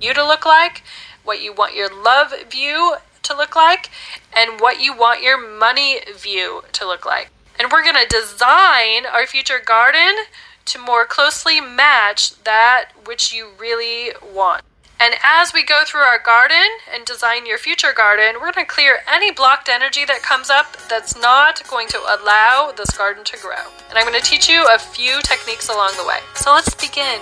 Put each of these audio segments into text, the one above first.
you to look like, what you want your love view to look like, and what you want your money view to look like. And we're going to design our future garden to more closely match that which you really want. And as we go through our garden and design your future garden, we're going to clear any blocked energy that comes up that's not going to allow this garden to grow. And I'm going to teach you a few techniques along the way. So let's begin.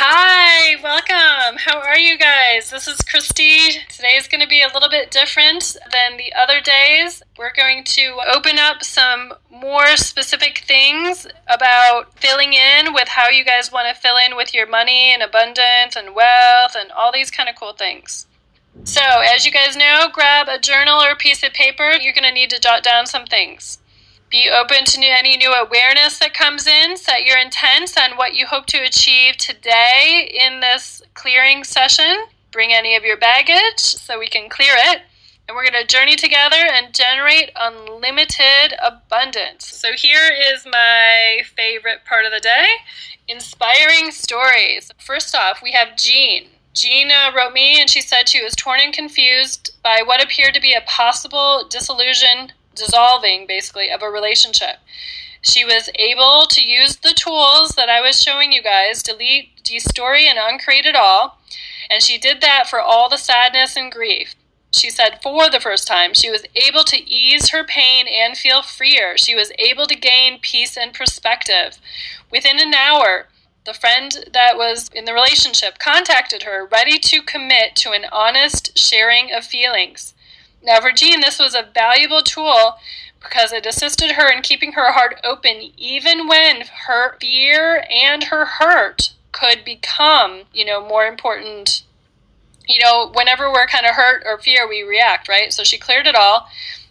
Hi, welcome. How are you guys? This is Christy. Today is going to be a little bit different than the other days. We're going to open up some more specific things about filling in with how you guys want to fill in with your money and abundance and wealth and all these kind of cool things. So, as you guys know, grab a journal or a piece of paper. You're going to need to jot down some things. Be open to any new awareness that comes in. Set your intents on what you hope to achieve today in this clearing session. Bring any of your baggage so we can clear it. And we're going to journey together and generate unlimited abundance. So, here is my favorite part of the day inspiring stories. First off, we have Jean. Jean uh, wrote me and she said she was torn and confused by what appeared to be a possible disillusion dissolving basically of a relationship. She was able to use the tools that I was showing you guys delete, destory, and uncreate it all. And she did that for all the sadness and grief. She said for the first time, she was able to ease her pain and feel freer. She was able to gain peace and perspective. Within an hour, the friend that was in the relationship contacted her, ready to commit to an honest sharing of feelings. Now, Jean, this was a valuable tool because it assisted her in keeping her heart open even when her fear and her hurt could become, you know, more important. You know, whenever we're kind of hurt or fear, we react, right? So she cleared it all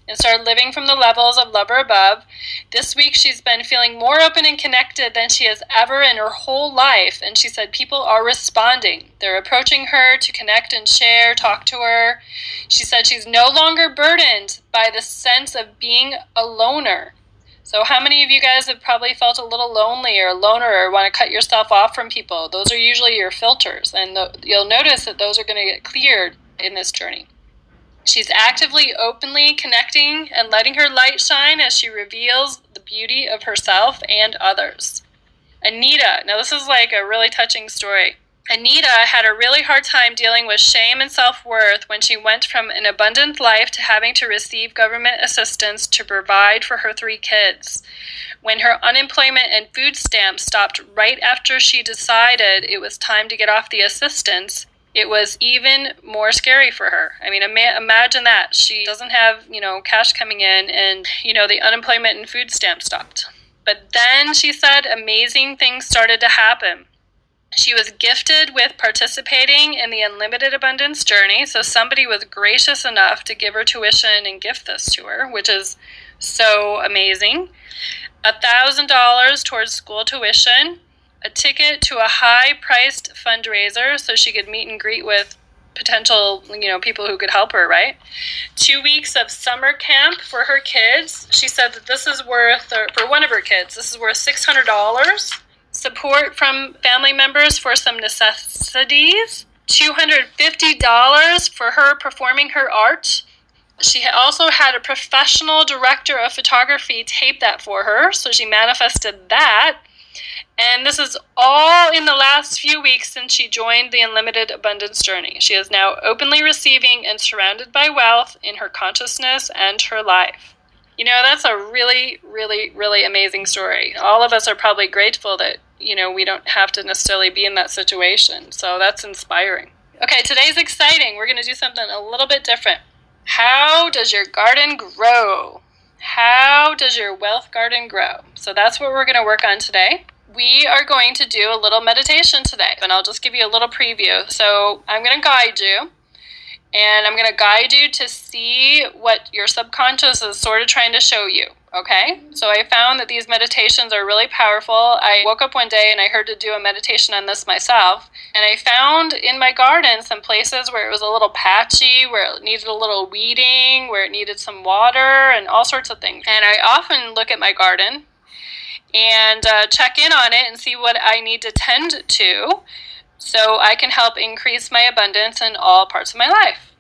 and started living from the levels of love or above. This week, she's been feeling more open and connected than she has ever in her whole life. And she said people are responding. They're approaching her to connect and share, talk to her. She said she's no longer burdened by the sense of being a loner. So, how many of you guys have probably felt a little lonely or loner or want to cut yourself off from people? Those are usually your filters, and the, you'll notice that those are going to get cleared in this journey. She's actively, openly connecting and letting her light shine as she reveals the beauty of herself and others. Anita, now this is like a really touching story. Anita had a really hard time dealing with shame and self worth when she went from an abundant life to having to receive government assistance to provide for her three kids. When her unemployment and food stamps stopped right after she decided it was time to get off the assistance, it was even more scary for her. I mean, ima- imagine that. She doesn't have, you know, cash coming in and, you know, the unemployment and food stamps stopped. But then she said amazing things started to happen. She was gifted with participating in the Unlimited Abundance Journey. So somebody was gracious enough to give her tuition and gift this to her, which is so amazing. A $1,000 towards school tuition a ticket to a high priced fundraiser so she could meet and greet with potential you know people who could help her right? Two weeks of summer camp for her kids. She said that this is worth uh, for one of her kids this is worth $600 support from family members for some necessities. $250 for her performing her art. She also had a professional director of photography tape that for her so she manifested that and this is all in the last few weeks since she joined the Unlimited Abundance Journey. She is now openly receiving and surrounded by wealth in her consciousness and her life. You know, that's a really, really, really amazing story. All of us are probably grateful that, you know, we don't have to necessarily be in that situation. So that's inspiring. Okay, today's exciting. We're going to do something a little bit different. How does your garden grow? How does your wealth garden grow? So that's what we're going to work on today we are going to do a little meditation today, and I'll just give you a little preview. So, I'm going to guide you, and I'm going to guide you to see what your subconscious is sort of trying to show you. Okay, so I found that these meditations are really powerful. I woke up one day and I heard to do a meditation on this myself, and I found in my garden some places where it was a little patchy, where it needed a little weeding, where it needed some water, and all sorts of things. And I often look at my garden and uh, check in on it and see what I need to tend to. so I can help increase my abundance in all parts of my life.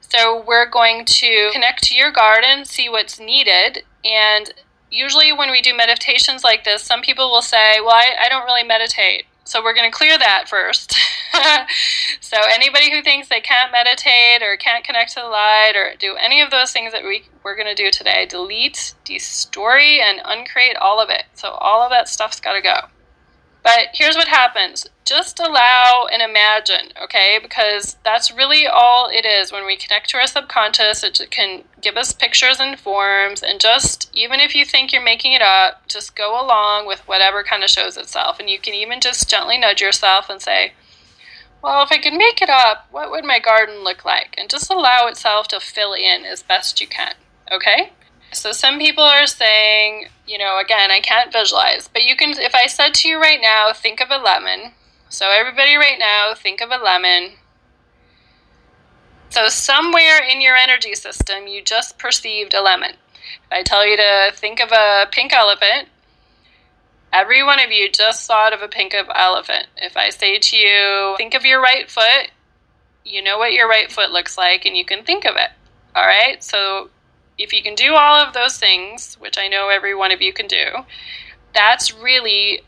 So we're going to connect to your garden, see what's needed, and usually when we do meditations like this, some people will say, Well, I, I don't really meditate. So we're going to clear that first. so anybody who thinks they can't meditate or can't connect to the light or do any of those things that we, we're going to do today, delete, destroy and uncreate all of it. So all of that stuff's got to go. But here's what happens just allow and imagine, okay? Because that's really all it is. When we connect to our subconscious, it can give us pictures and forms. And just, even if you think you're making it up, just go along with whatever kind of shows itself. And you can even just gently nudge yourself and say, well, if I could make it up, what would my garden look like? And just allow itself to fill in as best you can, okay? So some people are saying, you know, again, I can't visualize, but you can, if I said to you right now, think of a lemon. So everybody right now, think of a lemon. So somewhere in your energy system, you just perceived a lemon. If I tell you to think of a pink elephant, every one of you just thought of a pink elephant. If I say to you, think of your right foot, you know what your right foot looks like and you can think of it. All right? So if you can do all of those things, which I know every one of you can do, that's really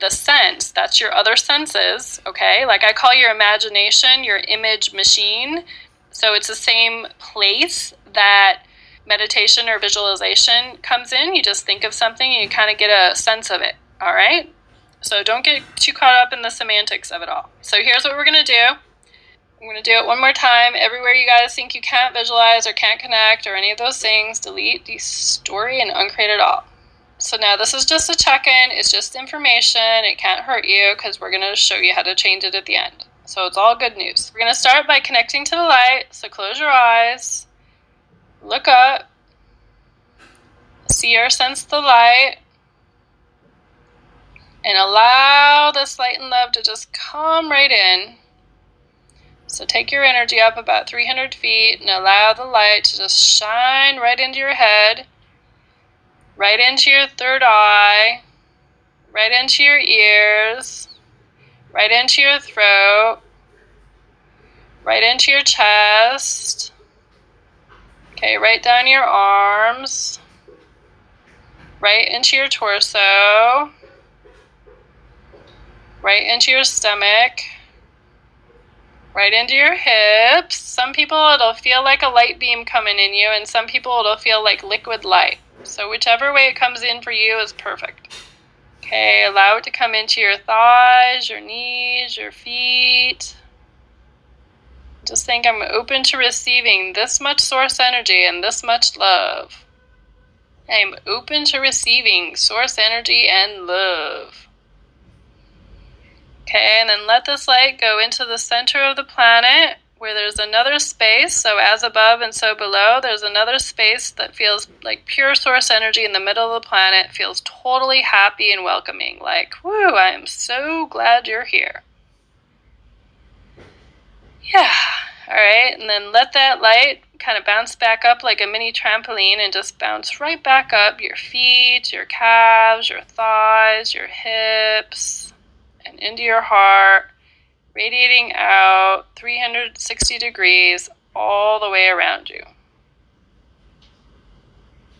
the sense. That's your other senses, okay? Like I call your imagination your image machine. So it's the same place that meditation or visualization comes in. You just think of something and you kind of get a sense of it, all right? So don't get too caught up in the semantics of it all. So here's what we're going to do. I'm going to do it one more time. Everywhere you guys think you can't visualize or can't connect or any of those things, delete the story and uncreate it all. So now this is just a check-in. It's just information. It can't hurt you because we're going to show you how to change it at the end. So it's all good news. We're going to start by connecting to the light. So close your eyes. Look up. See or sense the light. And allow this light and love to just come right in. So take your energy up about 300 feet and allow the light to just shine right into your head, right into your third eye, right into your ears, right into your throat, right into your chest. Okay, right down your arms, right into your torso, right into your stomach right into your hips. Some people it'll feel like a light beam coming in you, and some people it'll feel like liquid light. So, whichever way it comes in for you is perfect. Okay, allow it to come into your thighs, your knees, your feet. Just think I'm open to receiving this much source energy and this much love. I'm open to receiving source energy and love. Okay, and then let this light go into the center of the planet where there's another space. So, as above and so below, there's another space that feels like pure source energy in the middle of the planet, feels totally happy and welcoming. Like, whoo, I am so glad you're here. Yeah. All right, and then let that light kind of bounce back up like a mini trampoline and just bounce right back up your feet, your calves, your thighs, your hips and into your heart, radiating out 360 degrees all the way around you.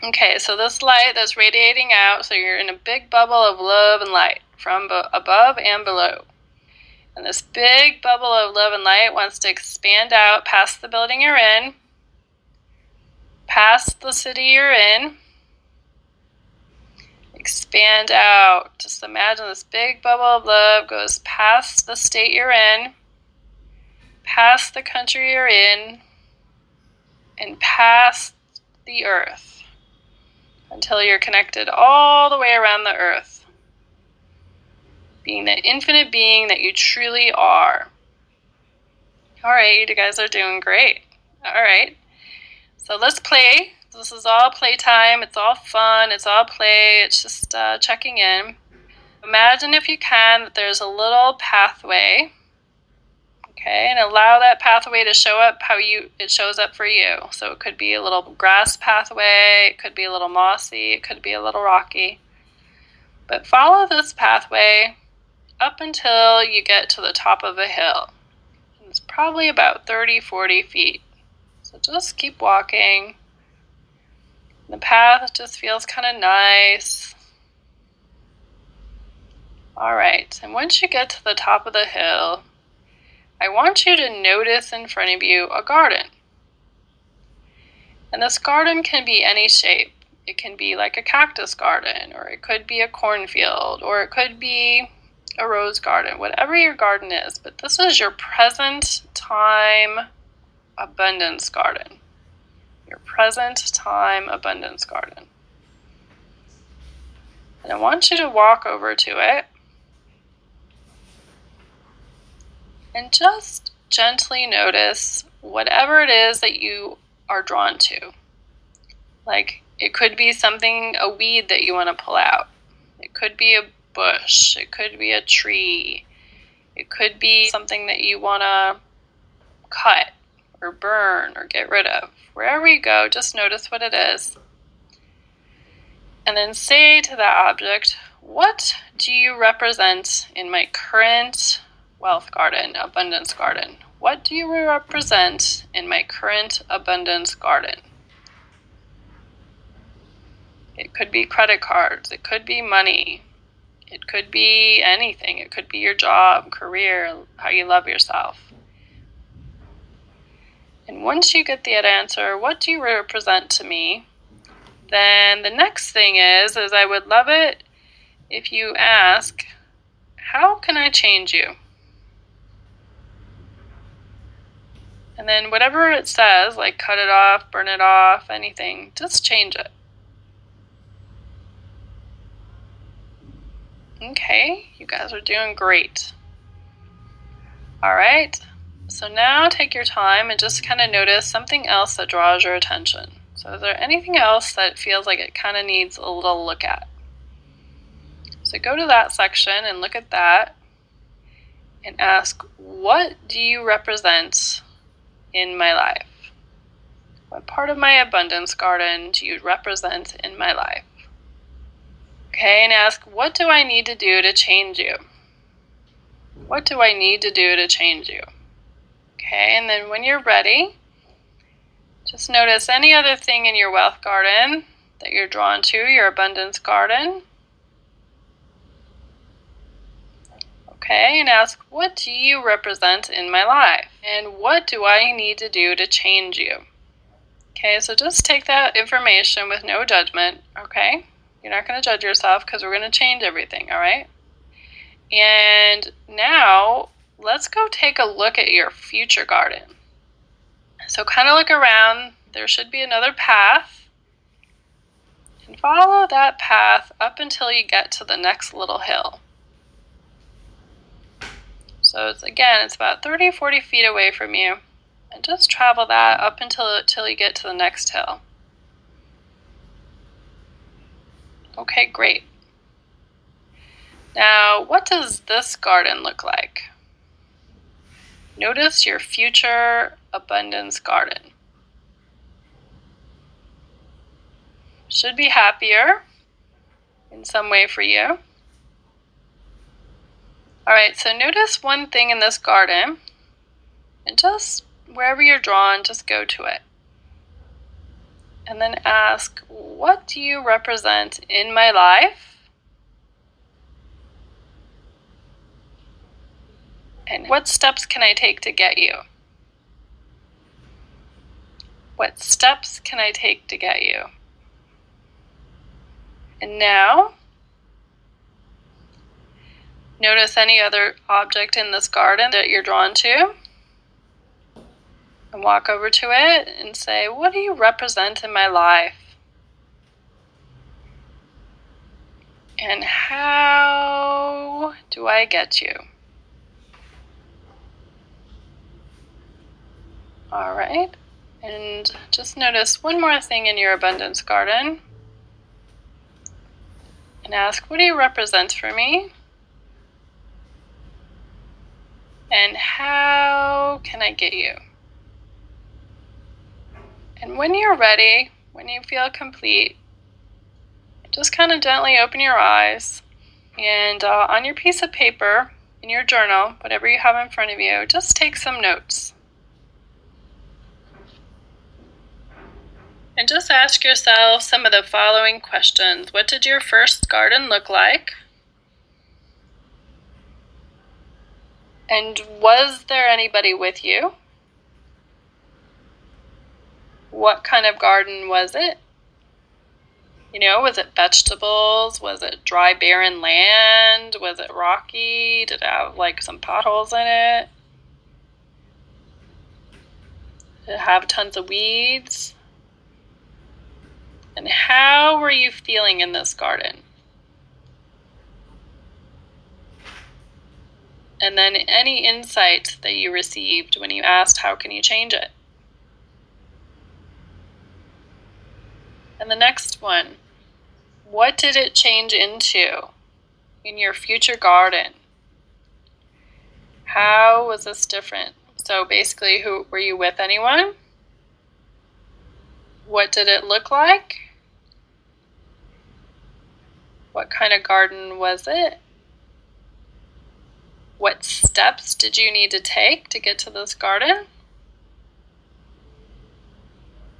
Okay, so this light that's radiating out, so you're in a big bubble of love and light from bo- above and below. And this big bubble of love and light wants to expand out past the building you're in, past the city you're in, expand out. Just imagine this big bubble of love goes past the state you're in, past the country you're in, and past the earth until you're connected all the way around the earth. Being the infinite being that you truly are. All right, you guys are doing great. All right. So let's play this is all playtime. It's all fun. It's all play. It's just uh, checking in. Imagine if you can that there's a little pathway. Okay, and allow that pathway to show up how you it shows up for you. So it could be a little grass pathway, it could be a little mossy, it could be a little rocky. But follow this pathway up until you get to the top of a hill. It's probably about 30, 40 feet. So just keep walking. The path just feels kind of nice. All right, and once you get to the top of the hill, I want you to notice in front of you a garden. And this garden can be any shape. It can be like a cactus garden, or it could be a cornfield, or it could be a rose garden, whatever your garden is. But this is your present time abundance garden. Your present time abundance garden. And I want you to walk over to it and just gently notice whatever it is that you are drawn to. Like it could be something, a weed that you want to pull out. It could be a bush. It could be a tree. It could be something that you want to cut or burn or get rid of. Wherever you go, just notice what it is. And then say to that object, What do you represent in my current wealth garden, abundance garden? What do you represent in my current abundance garden? It could be credit cards, it could be money, it could be anything. It could be your job, career, how you love yourself. And once you get that answer, what do you represent to me? Then the next thing is is I would love it if you ask, how can I change you? And then whatever it says, like cut it off, burn it off, anything, just change it. Okay, you guys are doing great. All right, so now take your time and just kind of notice something else that draws your attention. So, is there anything else that feels like it kind of needs a little look at? So, go to that section and look at that and ask, What do you represent in my life? What part of my abundance garden do you represent in my life? Okay, and ask, what do I need to do to change you? What do I need to do to change you? Okay, and then when you're ready, just notice any other thing in your wealth garden that you're drawn to, your abundance garden. Okay, and ask, what do you represent in my life? And what do I need to do to change you? Okay, so just take that information with no judgment, okay? You're not going to judge yourself because we're going to change everything, all right? And now let's go take a look at your future garden. So, kind of look around. There should be another path. And follow that path up until you get to the next little hill. So, it's again, it's about 30 40 feet away from you. And just travel that up until, until you get to the next hill. Okay, great. Now, what does this garden look like? Notice your future abundance garden. Should be happier in some way for you. All right, so notice one thing in this garden and just wherever you're drawn, just go to it and then ask, What do you represent in my life? And what steps can I take to get you? What steps can I take to get you? And now, notice any other object in this garden that you're drawn to and walk over to it and say, What do you represent in my life? And how do I get you? All right. And just notice one more thing in your abundance garden. And ask, What do you represent for me? And how can I get you? And when you're ready, when you feel complete, just kind of gently open your eyes And uh, on your piece of paper, in your journal, whatever you have in front of you, just take some notes. And just ask yourself some of the following questions What did your first garden look like? And was there anybody with you? What kind of garden was it? You know, was it vegetables? Was it dry, barren land? Was it rocky? Did it have like some potholes in it? Did it have tons of weeds? And how were you feeling in this garden? And then any insight that you received when you asked, How can you change it? And the next one, what did it change into in your future garden? How was this different? So basically, who were you with anyone? What did it look like? What kind of garden was it? What steps did you need to take to get to this garden?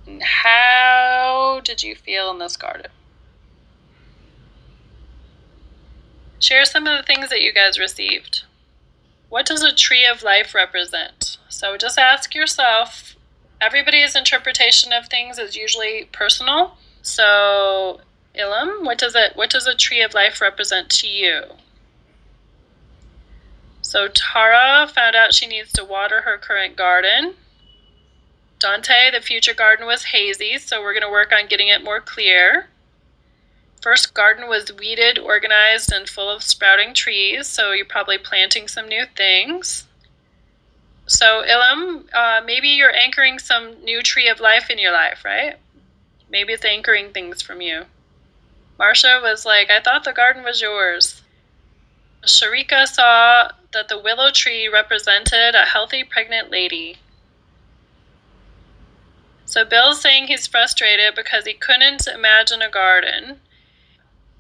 And how did you feel in this garden? Share some of the things that you guys received. What does a tree of life represent? So just ask yourself. Everybody's interpretation of things is usually personal. So, Ilham, what does it what does a tree of life represent to you? So Tara found out she needs to water her current garden. Dante, the future garden was hazy, so we're going to work on getting it more clear. First garden was weeded, organized, and full of sprouting trees, so you're probably planting some new things. So, Ilham, uh, maybe you're anchoring some new tree of life in your life, right? Maybe it's anchoring things from you. Marcia was like, I thought the garden was yours. Sharika saw that the willow tree represented a healthy pregnant lady. So Bill's saying he's frustrated because he couldn't imagine a garden.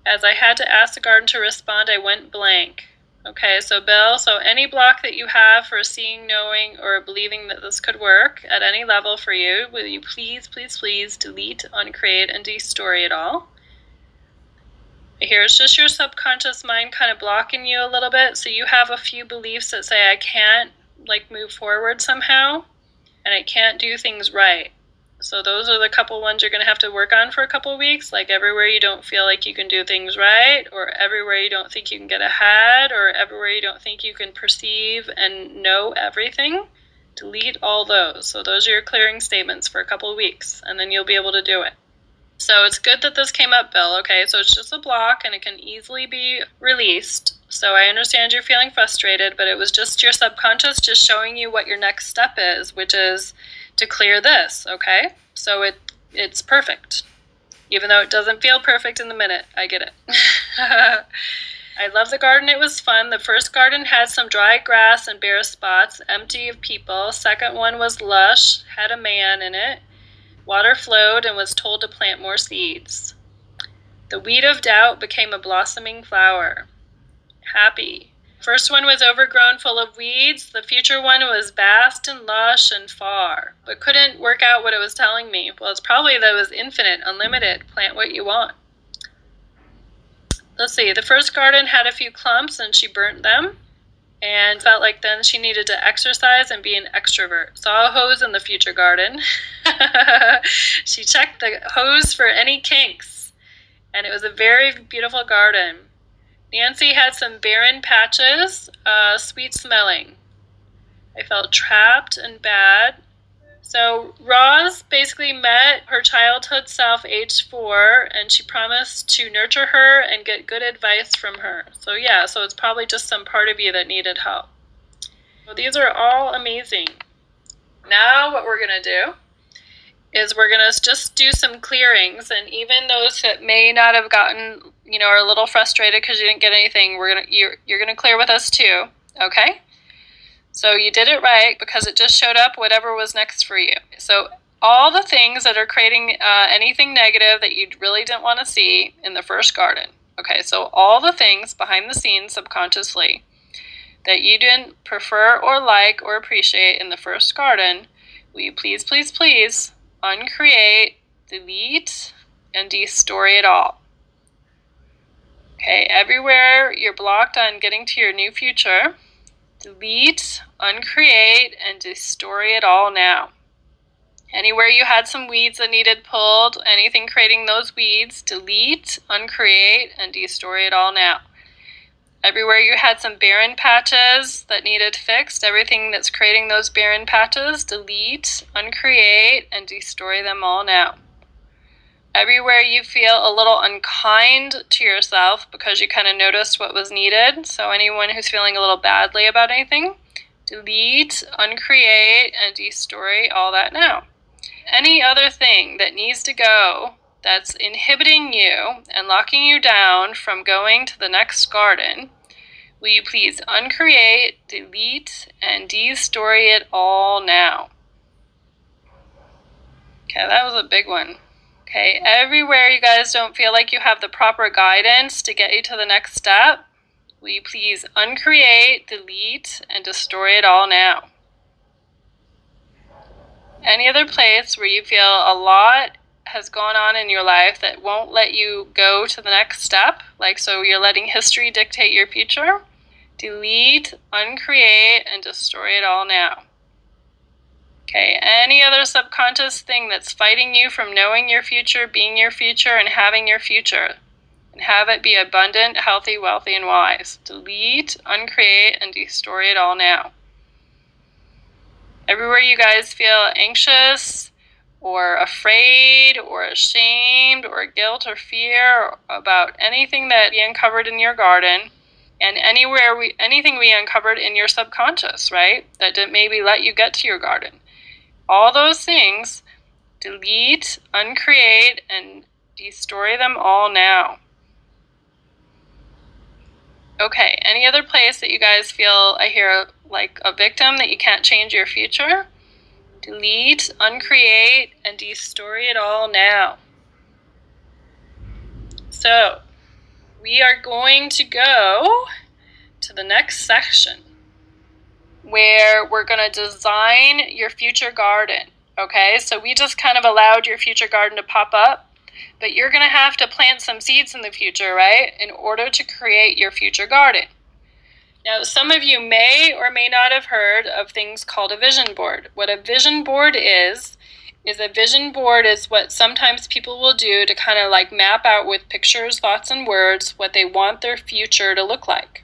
As I had to ask the garden to respond, I went blank. Okay, so Bill, so any block that you have for seeing, knowing, or believing that this could work at any level for you, will you please, please, please delete, uncreate, and destroy it all? Here it's just your subconscious mind kind of blocking you a little bit. So you have a few beliefs that say, I can't like move forward somehow, and I can't do things right. So those are the couple ones you're going to have to work on for a couple weeks. Like everywhere you don't feel like you can do things right, or everywhere you don't think you can get ahead, or everywhere you don't think you can perceive and know everything. Delete all those. So those are your clearing statements for a couple weeks, and then you'll be able to do it. So it's good that this came up, Bill. Okay, so it's just a block and it can easily be released. So I understand you're feeling frustrated, but it was just your subconscious just showing you what your next step is, which is to clear this, okay? So it it's perfect. Even though it doesn't feel perfect in the minute. I get it. I love the garden. It was fun. The first garden had some dry grass and bare spots, empty of people. Second one was lush, had a man in it. Water flowed and was told to plant more seeds. The weed of doubt became a blossoming flower. Happy. First one was overgrown, full of weeds. The future one was vast and lush and far, but couldn't work out what it was telling me. Well, it's probably that it was infinite, unlimited. Plant what you want. Let's see. The first garden had a few clumps and she burnt them and felt like then she needed to exercise and be an extrovert. Saw a hose in the future garden. she checked the hose for any kinks, and it was a very beautiful garden. Nancy had some barren patches, uh, sweet smelling. I felt trapped and bad. So Roz basically met her childhood self, age four, and she promised to nurture her and get good advice from her. So yeah, so it's probably just some part of you that needed help. These are all amazing. Now what we're gonna do is we're going to just do some clearings and even those that may not have gotten you know are a little frustrated because you didn't get anything we're going to you're, you're going to clear with us too okay so you did it right because it just showed up whatever was next for you so all the things that are creating uh, anything negative that you really didn't want to see in the first garden Okay, so all the things behind the scenes subconsciously that you didn't prefer or like or appreciate in the first garden, will you please, please, please uncreate, delete, and destroy it all? Okay, everywhere you're blocked on getting to your new future, delete, uncreate, and destroy it all now. Anywhere you had some weeds that needed pulled, anything creating those weeds, delete, uncreate, and destroy it all now. Everywhere you had some barren patches that needed fixed, everything that's creating those barren patches, delete, uncreate, and destroy them all now. Everywhere you feel a little unkind to yourself because you kind of noticed what was needed, so anyone who's feeling a little badly about anything, delete, uncreate, and destroy all that now any other thing that needs to go that's inhibiting you and locking you down from going to the next garden, will you please uncreate, delete, and destroy it all now? Okay, that was a big one. Okay, everywhere you guys don't feel like you have the proper guidance to get you to the next step, will you please uncreate, delete, and destroy it all now? any other place where you feel a lot has gone on in your life that won't let you go to the next step, like so you're letting history dictate your future, delete, uncreate, and destroy it all now. Okay, any other subconscious thing that's fighting you from knowing your future, being your future, and having your future, and have it be abundant, healthy, wealthy, and wise. Delete, uncreate, and destroy it all now. Everywhere you guys feel anxious or afraid or ashamed or guilt or fear about anything that we uncovered in your garden and anywhere we anything we uncovered in your subconscious right that didn't maybe let you get to your garden all those things delete uncreate and destroy them all now okay any other place that you guys feel i hear like a victim that you can't change your future. Delete, uncreate, and destroy it all now. So, we are going to go to the next section where we're going to design your future garden. Okay, so we just kind of allowed your future garden to pop up, but you're going to have to plant some seeds in the future, right, in order to create your future garden. Now, some of you may or may not have heard of things called a vision board. What a vision board is, is a vision board is what sometimes people will do to kind of like map out with pictures, thoughts, and words what they want their future to look like.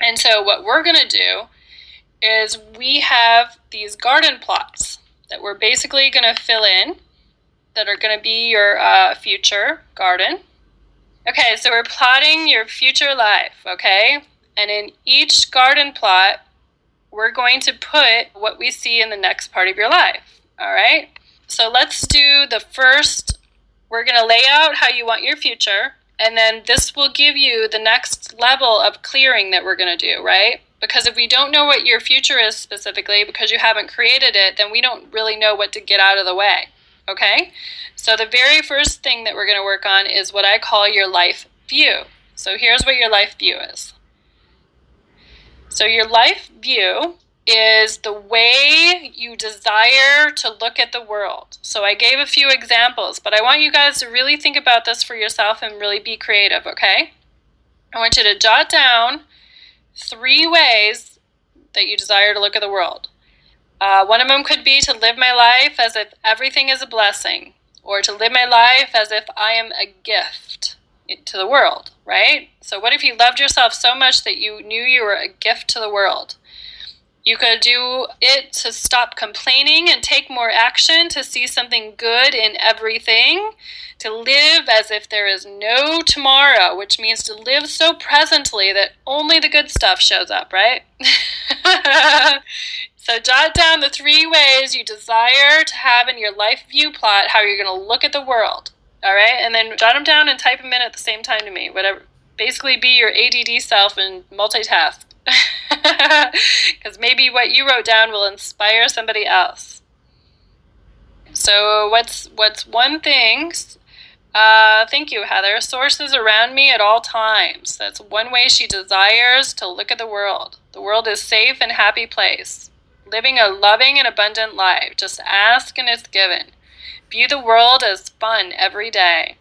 And so, what we're going to do is we have these garden plots that we're basically going to fill in that are going to be your uh, future garden. Okay, so we're plotting your future life, okay? And in each garden plot, we're going to put what we see in the next part of your life. All right? So let's do the first. We're going to lay out how you want your future. And then this will give you the next level of clearing that we're going to do, right? Because if we don't know what your future is specifically because you haven't created it, then we don't really know what to get out of the way. Okay? So the very first thing that we're going to work on is what I call your life view. So here's what your life view is. So, your life view is the way you desire to look at the world. So, I gave a few examples, but I want you guys to really think about this for yourself and really be creative, okay? I want you to jot down three ways that you desire to look at the world. Uh, one of them could be to live my life as if everything is a blessing, or to live my life as if I am a gift to the world, right? So, what if you loved yourself so much that you knew you were a gift to the world? You could do it to stop complaining and take more action, to see something good in everything, to live as if there is no tomorrow, which means to live so presently that only the good stuff shows up, right? so, jot down the three ways you desire to have in your life view plot how you're going to look at the world. All right, and then jot them down and type them in at the same time to me. Whatever, basically, be your ADD self and multitask. Because maybe what you wrote down will inspire somebody else. So, what's what's one thing Uh, thank you, Heather. Source is around me at all times. That's one way she desires to look at the world. The world is safe and happy place. Living a loving and abundant life. Just ask and it's given. View the world as fun every day.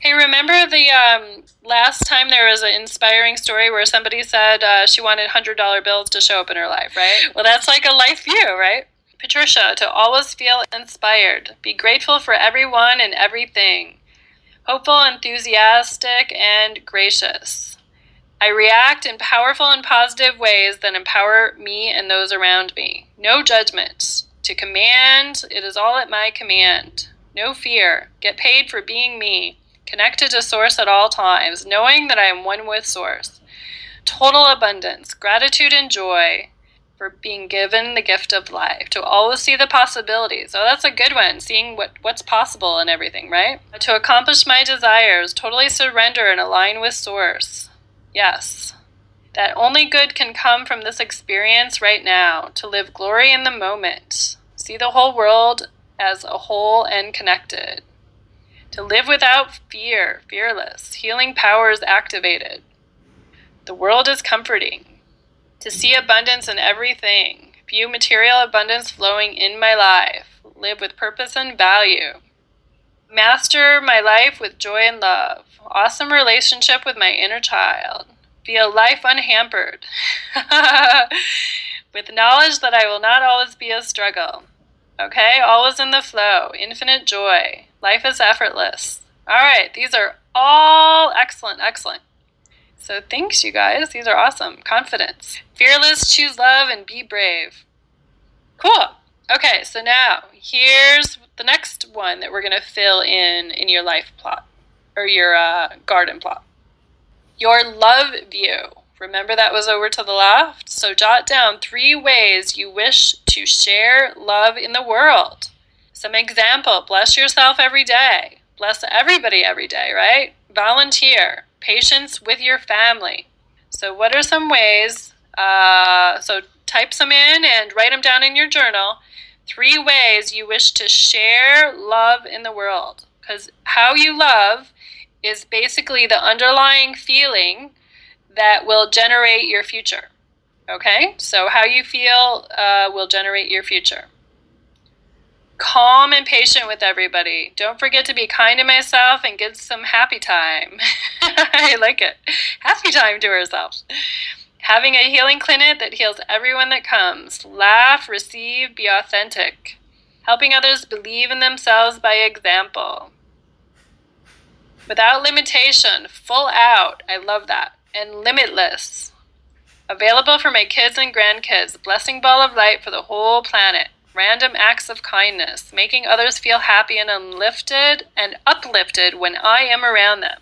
Hey, remember the um, last time there was an inspiring story where somebody said uh, she wanted $100 bills to show up in her life, right? Well, that's like a life view, right? Patricia, to always feel inspired. Be grateful for everyone and everything hopeful, enthusiastic, and gracious. I react in powerful and positive ways that empower me and those around me. No judgment. To command, it is all at my command. No fear. Get paid for being me. Connected to Source at all times, knowing that I am one with Source. Total abundance, gratitude, and joy for being given the gift of life, to always see the possibilities. Oh, that's a good one, seeing what, what's possible and everything, right? To accomplish my desires, totally surrender and align with Source. Yes. That only good can come from this experience right now, to live glory in the moment, see the whole world as a whole and connected, to live without fear, fearless, healing powers activated. The world is comforting. To see abundance in everything, view material abundance flowing in my life, live with purpose and value, master my life with joy and love, awesome relationship with my inner child, feel life unhampered, with knowledge that I will not always be a struggle. Okay, all is in the flow, infinite joy, life is effortless. All right, these are all excellent, excellent. So thanks, you guys. These are awesome. Confidence. Fearless, choose love, and be brave. Cool. Okay, so now here's the next one that we're going to fill in in your life plot or your uh, garden plot. Your love view. Remember that was over to the left? So jot down three ways you wish to share love in the world. Some example bless yourself every day, bless everybody every day, right? Volunteer, patience with your family. So, what are some ways? Uh, so, type some in and write them down in your journal. Three ways you wish to share love in the world. Because how you love is basically the underlying feeling that will generate your future. Okay? So, how you feel uh, will generate your future calm and patient with everybody. Don't forget to be kind to myself and give some happy time. I like it. Happy time to herself. Having a healing clinic that heals everyone that comes. Laugh, receive, be authentic. Helping others believe in themselves by example. Without limitation, full out. I love that. And limitless. Available for my kids and grandkids. Blessing ball of light for the whole planet random acts of kindness, making others feel happy and uplifted and uplifted when I am around them.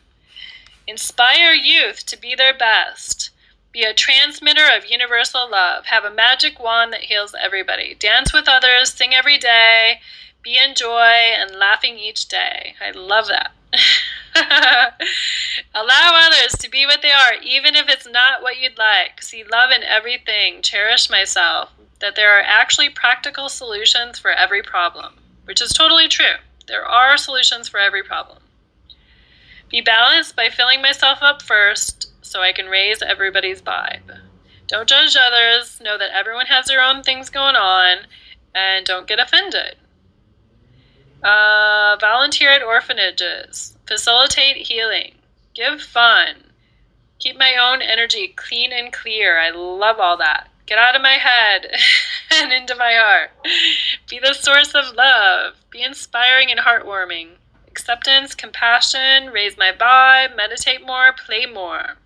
Inspire youth to be their best. Be a transmitter of universal love. Have a magic wand that heals everybody. Dance with others, sing every day, be in joy and laughing each day. I love that. Allow others to be what they are, even if it's not what you'd like. See love in everything. Cherish myself that there are actually practical solutions for every problem, which is totally true. There are solutions for every problem. Be balanced by filling myself up first so I can raise everybody's vibe. Don't judge others, know that everyone has their own things going on, and don't get offended. Uh, volunteer at orphanages, facilitate healing, give fun, keep my own energy clean and clear. I love all that. Get out of my head and into my heart. Be the source of love. Be inspiring and heartwarming. Acceptance, compassion, raise my vibe, meditate more, play more.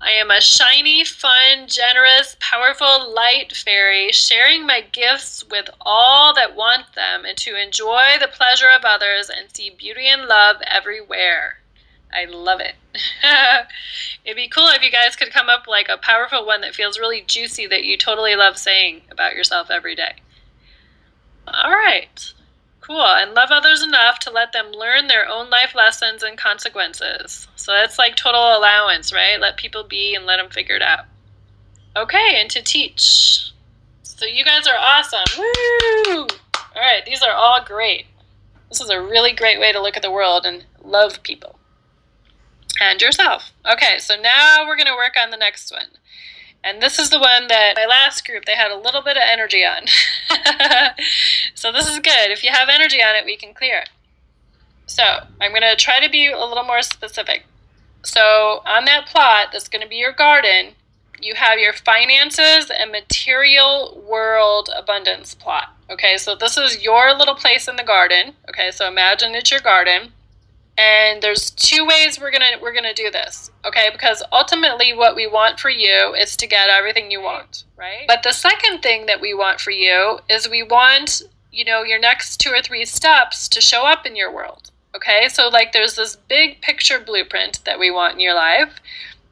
I am a shiny, fun, generous, powerful light fairy, sharing my gifts with all that want them and to enjoy the pleasure of others and see beauty and love everywhere. I love it. It'd be cool if you guys could come up like a powerful one that feels really juicy that you totally love saying about yourself every day. All right. Cool. And love others enough to let them learn their own life lessons and consequences. So that's like total allowance, right? Let people be and let them figure it out. Okay, and to teach. So you guys are awesome. Woo! All right, these are all great. This is a really great way to look at the world and love people and yourself. Okay, so now we're going to work on the next one. And this is the one that my last group they had a little bit of energy on. so this is good. If you have energy on it, we can clear it. So I'm going to try to be a little more specific. So on that plot, that's going to be your garden. You have your finances and material world abundance plot. Okay, so this is your little place in the garden. Okay, so imagine it's your garden and there's two ways we're gonna we're gonna do this okay? Because ultimately what we want for you is to get everything you want right? But the second thing that we want for you is we want you know your next two or three steps to show up in your world okay? So like there's this big picture blueprint that we want in your life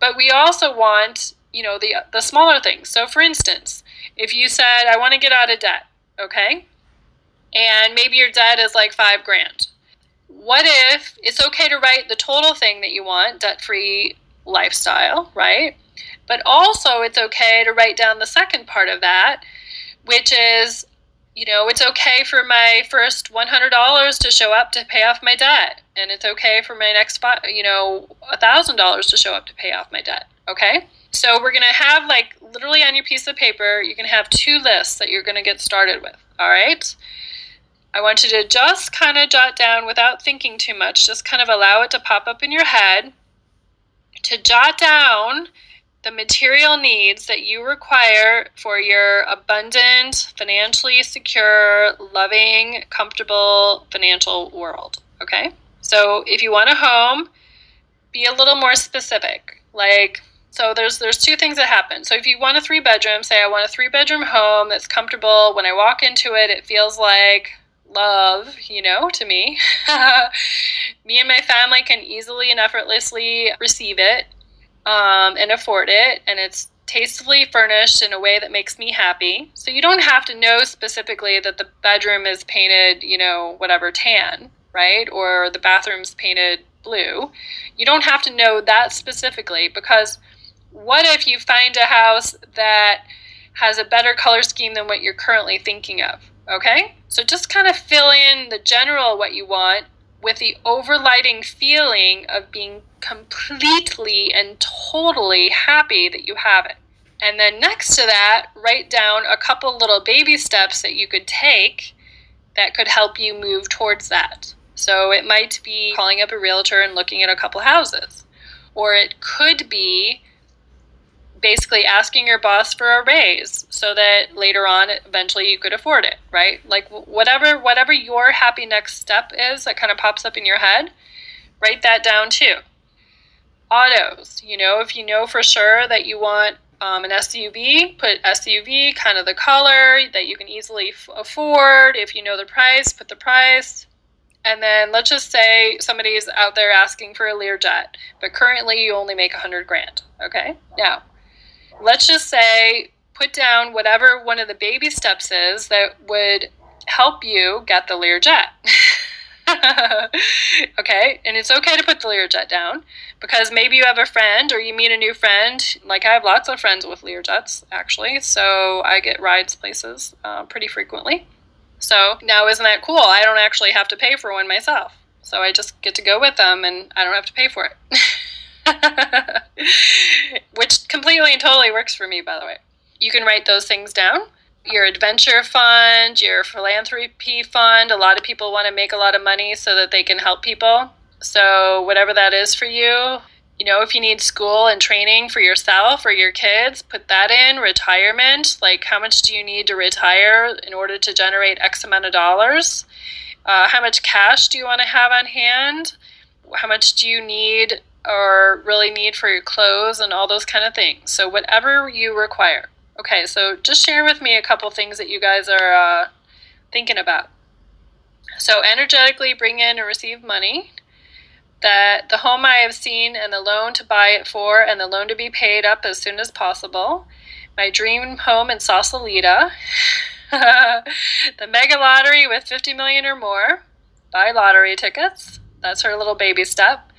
but we also want you know the the smaller things. So for instance if you said i want to get out of debt okay? And maybe your debt is like five grand what if it's okay to write the total thing that you want, debt free lifestyle, right? But also, it's okay to write down the second part of that, which is, you know, it's okay for my first $100 to show up to pay off my debt. And it's okay for my next, you know, $1,000 to show up to pay off my debt. Okay? So we're going to have, like, literally on your piece of paper, you can have two lists that you're going to get started with. All right? I want you to just kind of jot down without thinking too much, just kind of allow it to pop up in your head, to jot down the material needs that you require for your abundant, financially secure, loving, comfortable financial world. Okay? So if you want a home, be a little more specific. Like, so there's there's two things that happen. So if you want a three bedroom, say I want a three bedroom home that's comfortable. When I walk into it, it feels like love, you know, to me. me and my family can easily and effortlessly receive it um, and afford it, and it's tastefully furnished in a way that makes me happy. So you don't have to know specifically that the bedroom is painted, you know, whatever tan, right? Or the bathroom's painted blue. You don't have to know that specifically because what if you find a house that has a better color scheme than what you're currently thinking of? Okay? So just kind of fill in the general what you want with the overlighting feeling of being completely and totally happy that you have it. And then next to that, write down a couple little baby steps that you could take that could help you move towards that. So it might be calling up a realtor and looking at a couple houses, or it could be basically asking your boss for a raise so that later on eventually you could afford it right? Like whatever whatever your happy next step is that kind of pops up in your head write that down too. Autos you know if you know for sure that you want um, an suv put suv kind of the color that you can easily f- afford. If you know the price put the price. And then let's just say somebody's out there asking for a learjet but currently you only make a hundred grand okay? Now let's just say put down whatever one of the baby steps is that would help you get the Learjet. okay, and it's okay to put the Learjet down because maybe you have a friend or you meet a new friend. Like I have lots of friends with Learjets actually, so I get rides places uh, pretty frequently. So now, isn't that cool? I don't actually have to pay for one myself, so I just get to go with them and I don't have to pay for it. Which completely and totally works for me, by the way. You can write those things down. Your adventure fund, your philanthropy fund. A lot of people want to make a lot of money so that they can help people. So, whatever that is for you, you know, if you need school and training for yourself or your kids, put that in. Retirement, like how much do you need to retire in order to generate X amount of dollars? Uh, how much cash do you want to have on hand? How much do you need or really need for your clothes and all those kind of things. So, whatever you require. Okay, so just share with me a couple things that you guys are uh, thinking about. So, energetically bring in and receive money. That the home I have seen and the loan to buy it for and the loan to be paid up as soon as possible. My dream home in Sausalito. the mega lottery with 50 million or more. Buy lottery tickets. That's her little baby step.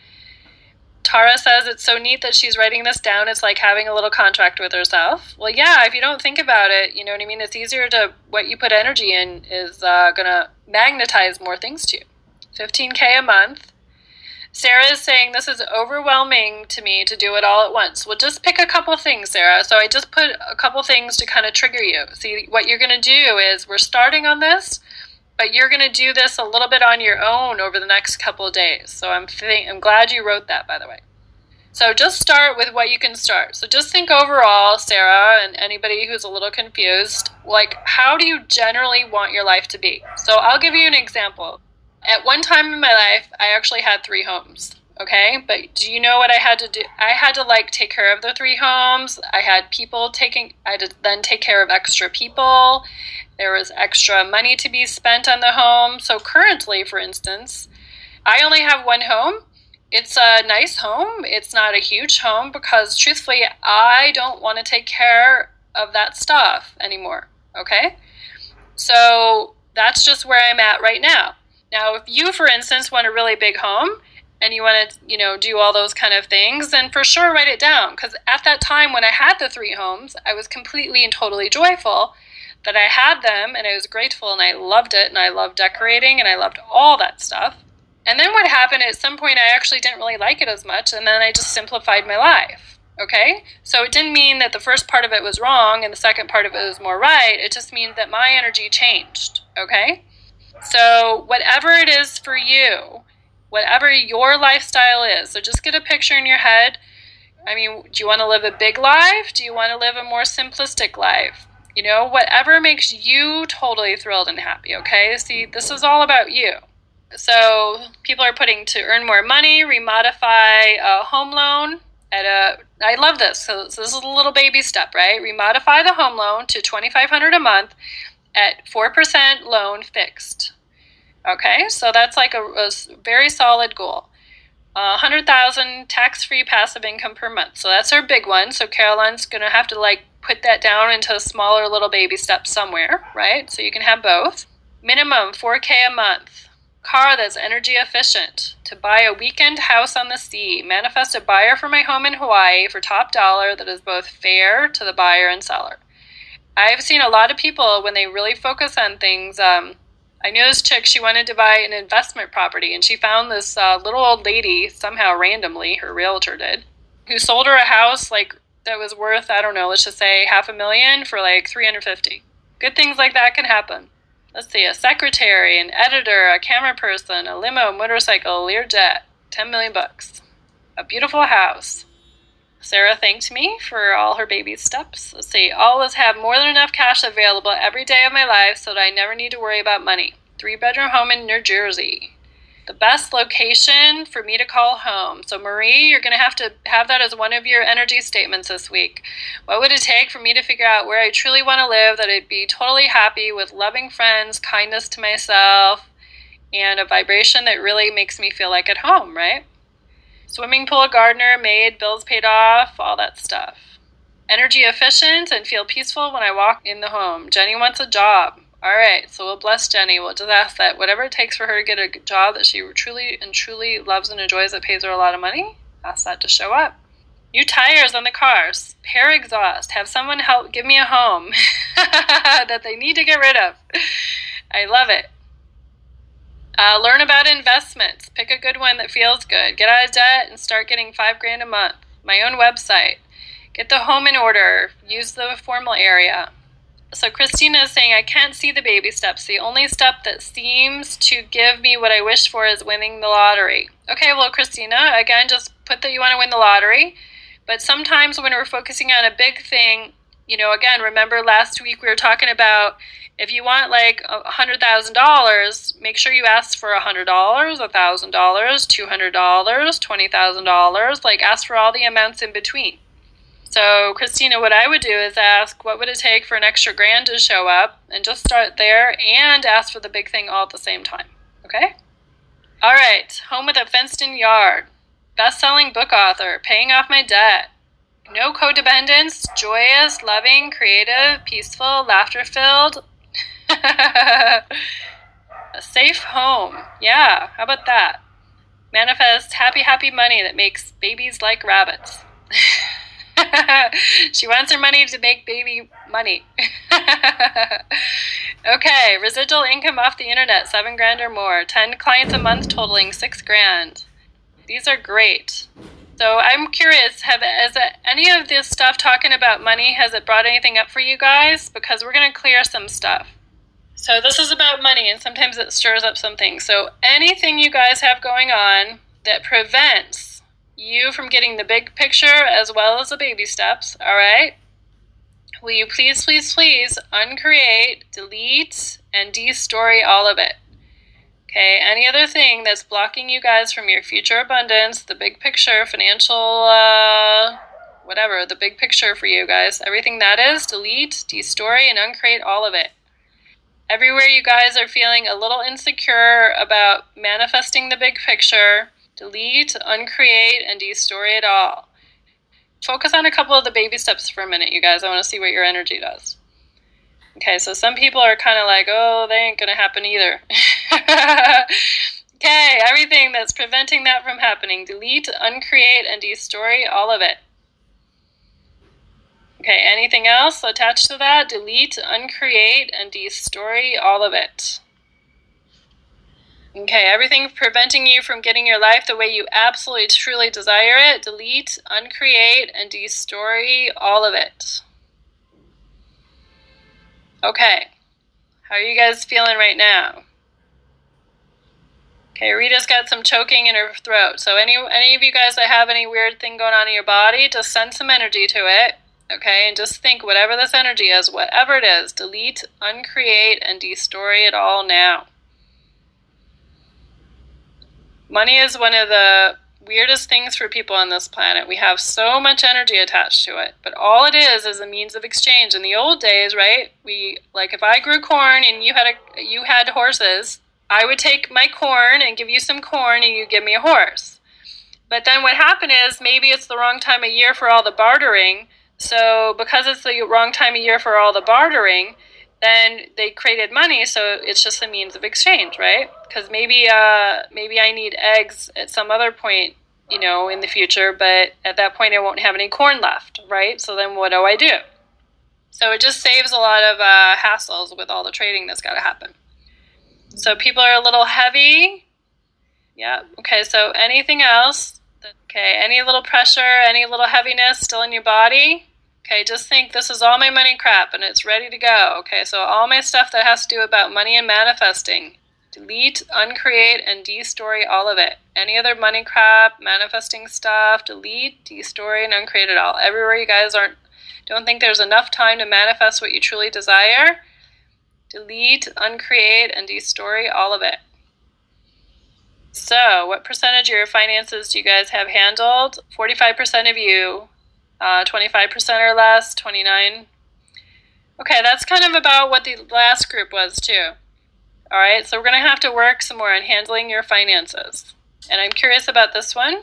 Tara says it's so neat that she's writing this down. It's like having a little contract with herself. Well, yeah, if you don't think about it, you know what I mean? It's easier to, what you put energy in is uh, going to magnetize more things to you. 15K a month. Sarah is saying this is overwhelming to me to do it all at once. Well, just pick a couple things, Sarah. So I just put a couple things to kind of trigger you. See, what you're going to do is we're starting on this, but you're going to do this a little bit on your own over the next couple of days. So I'm th- I'm glad you wrote that, by the way. So just start with what you can start. So just think overall, Sarah, and anybody who's a little confused, like how do you generally want your life to be? So I'll give you an example. At one time in my life, I actually had three homes. Okay, but do you know what I had to do? I had to like take care of the three homes. I had people taking, I had to then take care of extra people. There was extra money to be spent on the home. So currently, for instance, I only have one home. It's a nice home. It's not a huge home because truthfully, I don't want to take care of that stuff anymore. Okay, so that's just where I'm at right now. Now, if you, for instance, want a really big home and you want to, you know, do all those kind of things, then for sure write it down. Because at that time when I had the three homes, I was completely and totally joyful that I had them and I was grateful and I loved it and I loved decorating and I loved all that stuff. And then what happened at some point, I actually didn't really like it as much and then I just simplified my life. Okay? So it didn't mean that the first part of it was wrong and the second part of it was more right. It just means that my energy changed. Okay? So, whatever it is for you, whatever your lifestyle is, so just get a picture in your head. I mean, do you want to live a big life? Do you want to live a more simplistic life? You know, whatever makes you totally thrilled and happy, okay? See, this is all about you. So, people are putting to earn more money, remodify a home loan at a I love this. So, so this is a little baby step, right? Remodify the home loan to 2500 a month at 4% loan fixed. Okay, so that's like a, a very solid goal. Uh, 100,000 tax-free passive income per month. So that's our big one. So Caroline's going to have to like put that down into a smaller little baby steps somewhere, right? So you can have both. Minimum 4K a month. Car that's energy efficient. To buy a weekend house on the sea. Manifest a buyer for my home in Hawaii for top dollar that is both fair to the buyer and seller. I've seen a lot of people when they really focus on things. Um, I knew this chick, she wanted to buy an investment property, and she found this uh, little old lady, somehow randomly, her realtor did, who sold her a house like that was worth, I don't know, let's just say half a million for like 350. Good things like that can happen. Let's see, a secretary, an editor, a camera person, a limo, motorcycle, a Learjet, 10 million bucks. A beautiful house. Sarah thanked me for all her baby steps. Let's see, always have more than enough cash available every day of my life so that I never need to worry about money. Three bedroom home in New Jersey. The best location for me to call home. So, Marie, you're going to have to have that as one of your energy statements this week. What would it take for me to figure out where I truly want to live, that I'd be totally happy with loving friends, kindness to myself, and a vibration that really makes me feel like at home, right? Swimming pool gardener, maid, bills paid off, all that stuff. Energy efficient and feel peaceful when I walk in the home. Jenny wants a job. All right, so we'll bless Jenny. We'll just ask that whatever it takes for her to get a job that she truly and truly loves and enjoys that pays her a lot of money, ask that to show up. New tires on the cars, hair exhaust, have someone help give me a home that they need to get rid of. I love it. Uh, learn about investments. Pick a good one that feels good. Get out of debt and start getting five grand a month. My own website. Get the home in order. Use the formal area. So Christina is saying, I can't see the baby steps. The only step that seems to give me what I wish for is winning the lottery. Okay, well, Christina, again, just put that you want to win the lottery. But sometimes when we're focusing on a big thing, you know, again, remember last week we were talking about if you want like a hundred thousand dollars, make sure you ask for a hundred dollars, a thousand dollars, two hundred dollars, twenty thousand dollars. Like ask for all the amounts in between. So, Christina, what I would do is ask what would it take for an extra grand to show up, and just start there and ask for the big thing all at the same time. Okay. All right. Home with a fenced-in yard. Best-selling book author. Paying off my debt. No codependence. Joyous, loving, creative, peaceful, laughter-filled, a safe home. Yeah, how about that? Manifest happy, happy money that makes babies like rabbits. she wants her money to make baby money. okay, residual income off the internet, seven grand or more. Ten clients a month totaling six grand. These are great. So I'm curious, have has any of this stuff talking about money has it brought anything up for you guys? Because we're going to clear some stuff. So this is about money, and sometimes it stirs up something. So anything you guys have going on that prevents you from getting the big picture as well as the baby steps, all right? Will you please, please, please uncreate, delete, and destory all of it? Okay, any other thing that's blocking you guys from your future abundance, the big picture, financial, uh, whatever, the big picture for you guys, everything that is, delete, destory, and uncreate all of it. Everywhere you guys are feeling a little insecure about manifesting the big picture, delete, uncreate, and destory it all. Focus on a couple of the baby steps for a minute, you guys. I want to see what your energy does. Okay, so some people are kind of like, oh, they ain't going to happen either. okay, everything that's preventing that from happening, delete, uncreate, and destroy all of it. Okay, anything else attached to that? Delete, uncreate, and destroy all of it. Okay, everything preventing you from getting your life the way you absolutely truly desire it, delete, uncreate, and destroy all of it. Okay. How are you guys feeling right now? Okay, Rita's got some choking in her throat. So any any of you guys that have any weird thing going on in your body, just send some energy to it. Okay, and just think whatever this energy is, whatever it is, delete, uncreate, and destroy it all now. Money is one of the weirdest things for people on this planet. We have so much energy attached to it, but all it is is a means of exchange. In the old days, right? We like if I grew corn and you had a you had horses, I would take my corn and give you some corn and you give me a horse. But then what happened is maybe it's the wrong time of year for all the bartering. So because it's the wrong time of year for all the bartering, then they created money. So it's just a means of exchange right? Because maybe uh, maybe i need eggs at some other point you know in the future but at that point i won't have any corn left right? So then what do i do? So it just saves a lot of uh, hassles with all the trading that's got to happen so people are a little heavy yeah okay so anything else okay any little pressure any little heaviness still in your body Okay, just think this is all my money crap and it's ready to go. Okay, so all my stuff that has to do about money and manifesting, delete, uncreate, and destory all of it. Any other money crap, manifesting stuff, delete, destory, and uncreate it all. Everywhere you guys aren't don't think there's enough time to manifest what you truly desire, delete, uncreate, and destory all of it. So, what percentage of your finances do you guys have handled? 45% of you uh, 25% or less, 29. Okay, that's kind of about what the last group was too. All right, so we're going to have to work some more on handling your finances. And I'm curious about this one.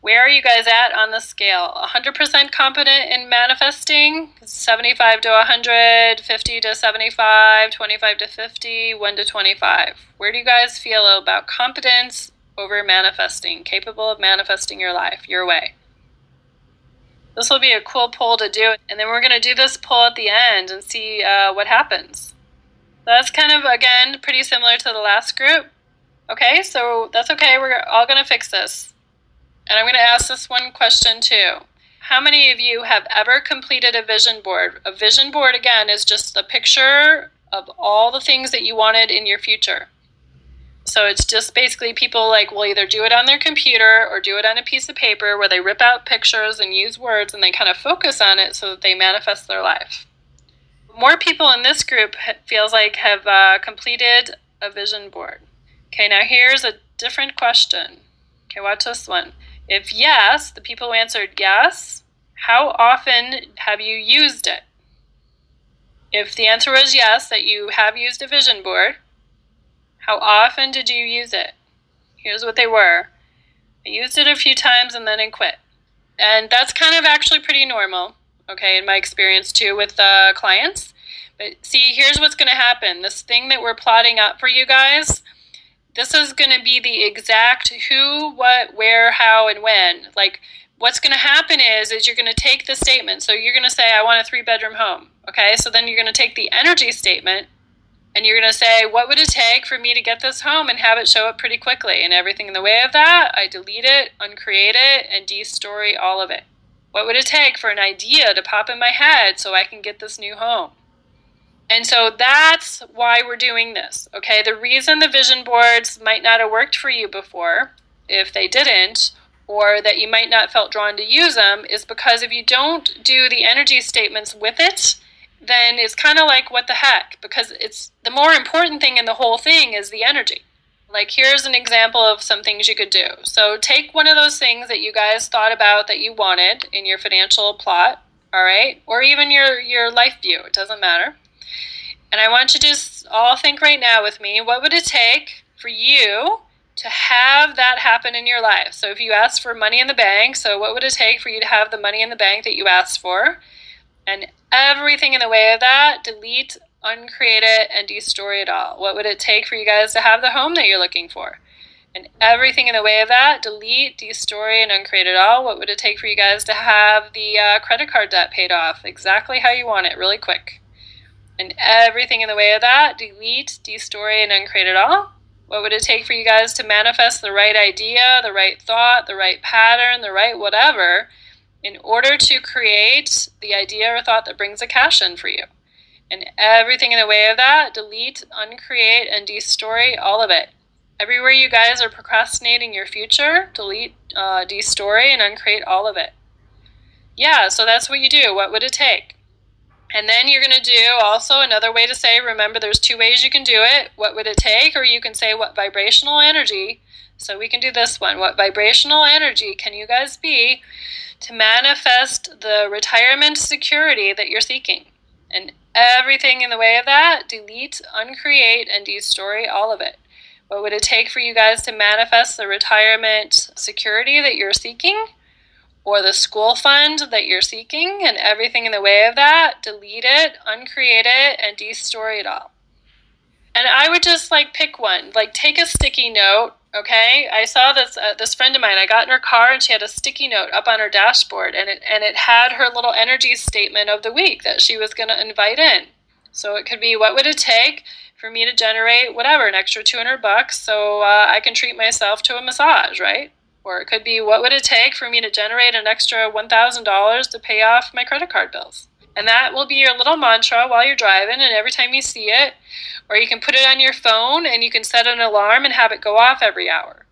Where are you guys at on the scale? 100% competent in manifesting, 75 to 100, 50 to 75, 25 to 50, 1 to 25. Where do you guys feel about competence over manifesting, capable of manifesting your life your way? This will be a cool poll to do, and then we're going to do this poll at the end and see uh, what happens. That's kind of, again, pretty similar to the last group. Okay, so that's okay. We're all going to fix this. And I'm going to ask this one question too. How many of you have ever completed a vision board? A vision board, again, is just a picture of all the things that you wanted in your future. So it's just basically people like will either do it on their computer or do it on a piece of paper where they rip out pictures and use words and they kind of focus on it so that they manifest their life. More people in this group feels like have uh, completed a vision board. Okay, now here's a different question. Okay, watch this one. If yes, the people answered yes, how often have you used it? If the answer was yes, that you have used a vision board, how often did you use it? Here's what they were. I used it a few times and then I quit. And that's kind of actually pretty normal, okay, in my experience too with uh, clients. But see, here's what's going to happen. This thing that we're plotting up for you guys, this is going to be the exact who, what, where, how, and when. Like, what's going to happen is, is you're going to take the statement. So you're going to say, I want a three bedroom home. Okay, so then you're going to take the energy statement And you're going to say, what would it take for me to get this home and have it show up pretty quickly? And everything in the way of that, I delete it, uncreate it, and destory all of it. What would it take for an idea to pop in my head so I can get this new home? And so that's why we're doing this. Okay, the reason the vision boards might not have worked for you before, if they didn't, or that you might not felt drawn to use them, is because if you don't do the energy statements with it, then it's kind of like what the heck because it's the more important thing in the whole thing is the energy. Like here's an example of some things you could do. So take one of those things that you guys thought about that you wanted in your financial plot, all right? Or even your your life view, it doesn't matter. And I want you to just all think right now with me, what would it take for you to have that happen in your life? So if you asked for money in the bank, so what would it take for you to have the money in the bank that you asked for? And everything in the way of that, delete, uncreate it, and destroy it all. What would it take for you guys to have the home that you're looking for? And everything in the way of that, delete, destroy and uncreate it all. What would it take for you guys to have the uh, credit card debt paid off exactly how you want it, really quick? And everything in the way of that, delete, destory, and uncreate it all. What would it take for you guys to manifest the right idea, the right thought, the right pattern, the right whatever in order to create the idea or thought that brings a cash in for you. And everything in the way of that, delete, uncreate, and destory all of it. Everywhere you guys are procrastinating your future, delete, uh, destory, and uncreate all of it. Yeah, so that's what you do. What would it take? And then you're going to do also another way to say, remember, there's two ways you can do it. What would it take? Or you can say, what vibrational energy? So we can do this one. What vibrational energy can you guys be to manifest the retirement security that you're seeking. And everything in the way of that, delete, uncreate, and destroy all of it. What would it take for you guys to manifest the retirement security that you're seeking? Or the school fund that you're seeking, and everything in the way of that, delete it, uncreate it, and destory it all. And I would just like pick one, like take a sticky note Okay, I saw this uh, this friend of mine. I got in her car and she had a sticky note up on her dashboard, and it and it had her little energy statement of the week that she was going to invite in. So it could be, what would it take for me to generate whatever an extra two hundred bucks so uh, I can treat myself to a massage, right? Or it could be, what would it take for me to generate an extra one thousand dollars to pay off my credit card bills? And that will be your little mantra while you're driving, and every time you see it, or you can put it on your phone and you can set an alarm and have it go off every hour.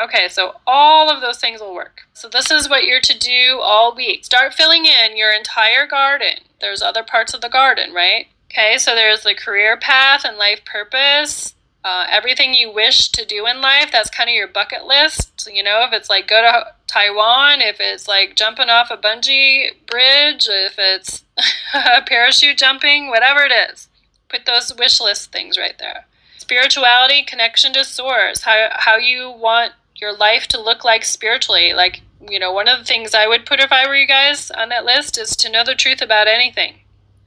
Okay, so all of those things will work. So this is what you're to do all week. Start filling in your entire garden. There's other parts of the garden, right? Okay, so there's the career path and life purpose. Uh, everything you wish to do in life, that's kind of your bucket list. You know, if it's like go to Taiwan, if it's like jumping off a bungee bridge, if it's parachute jumping, whatever it is. Put those wish list things right there. Spirituality, connection to source, how, how you want your life to look like spiritually. Like, you know, one of the things I would put if I were you guys on that list is to know the truth about anything.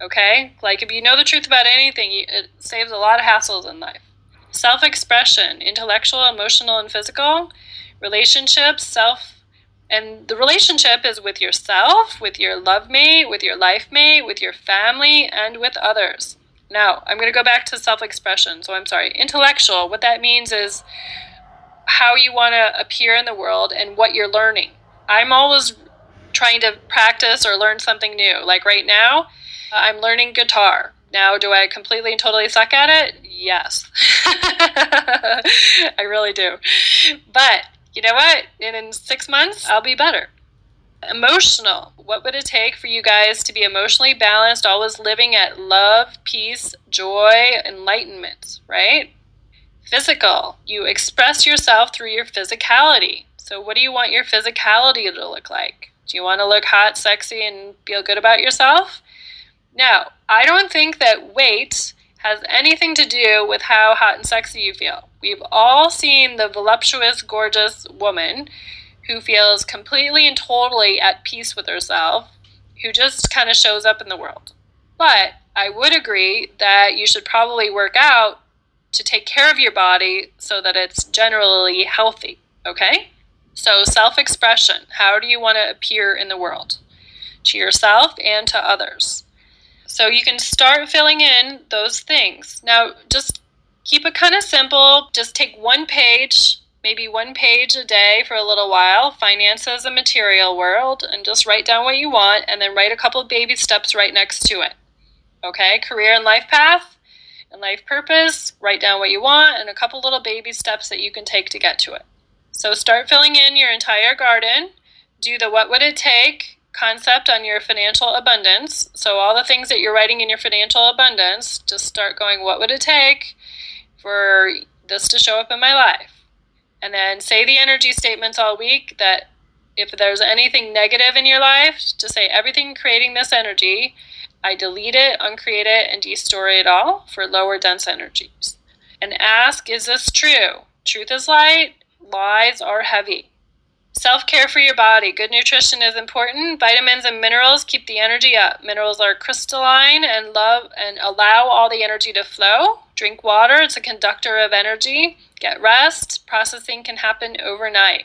Okay? Like, if you know the truth about anything, it saves a lot of hassles in life. Self expression, intellectual, emotional, and physical. Relationships, self and the relationship is with yourself, with your love mate, with your life mate, with your family, and with others. Now, I'm going to go back to self expression. So I'm sorry. Intellectual, what that means is how you want to appear in the world and what you're learning. I'm always trying to practice or learn something new. Like right now, I'm learning guitar. Now, do I completely and totally suck at it? Yes. I really do. But you know what? in six months, I'll be better. Emotional. What would it take for you guys to be emotionally balanced, always living at love, peace, joy, enlightenment, right? Physical. You express yourself through your physicality. So, what do you want your physicality to look like? Do you want to look hot, sexy, and feel good about yourself? No, I don't think that weight has anything to do with how hot and sexy you feel. We've all seen the voluptuous, gorgeous woman who feels completely and totally at peace with herself, who just kind of shows up in the world. But I would agree that you should probably work out to take care of your body so that it's generally healthy, okay? So, self expression how do you want to appear in the world? To yourself and to others. So you can start filling in those things. Now, just keep it kind of simple. Just take one page, maybe one page a day for a little while, finances and material world, and just write down what you want and then write a couple baby steps right next to it. Okay, career and life path and life purpose, write down what you want and a couple little baby steps that you can take to get to it. So start filling in your entire garden. Do the what would it take concept on your financial abundance. So all the things that you're writing in your financial abundance, just start going what would it take for this to show up in my life? And then say the energy statements all week that if there's anything negative in your life, just say everything creating this energy, I delete it, uncreate it, and destore it all for lower dense energies. And ask, is this true? Truth is light, lies are heavy. Self care for your body. Good nutrition is important. Vitamins and minerals keep the energy up. Minerals are crystalline and love and allow all the energy to flow. Drink water, it's a conductor of energy. Get rest. Processing can happen overnight.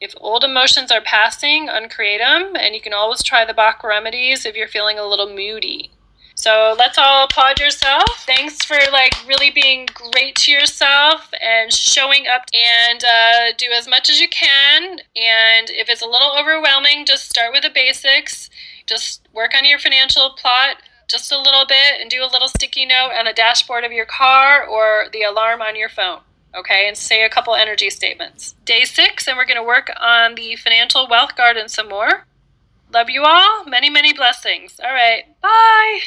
If old emotions are passing, uncreate them, and you can always try the Bach remedies if you're feeling a little moody. So let's all applaud yourself. Thanks for like really being great to yourself and showing up and uh, do as much as you can. And if it's a little overwhelming, just start with the basics. Just work on your financial plot just a little bit and do a little sticky note on the dashboard of your car or the alarm on your phone. Okay, and say a couple energy statements. Day six, and we're going to work on the financial wealth garden some more. Love you all. Many, many blessings. All right. Bye.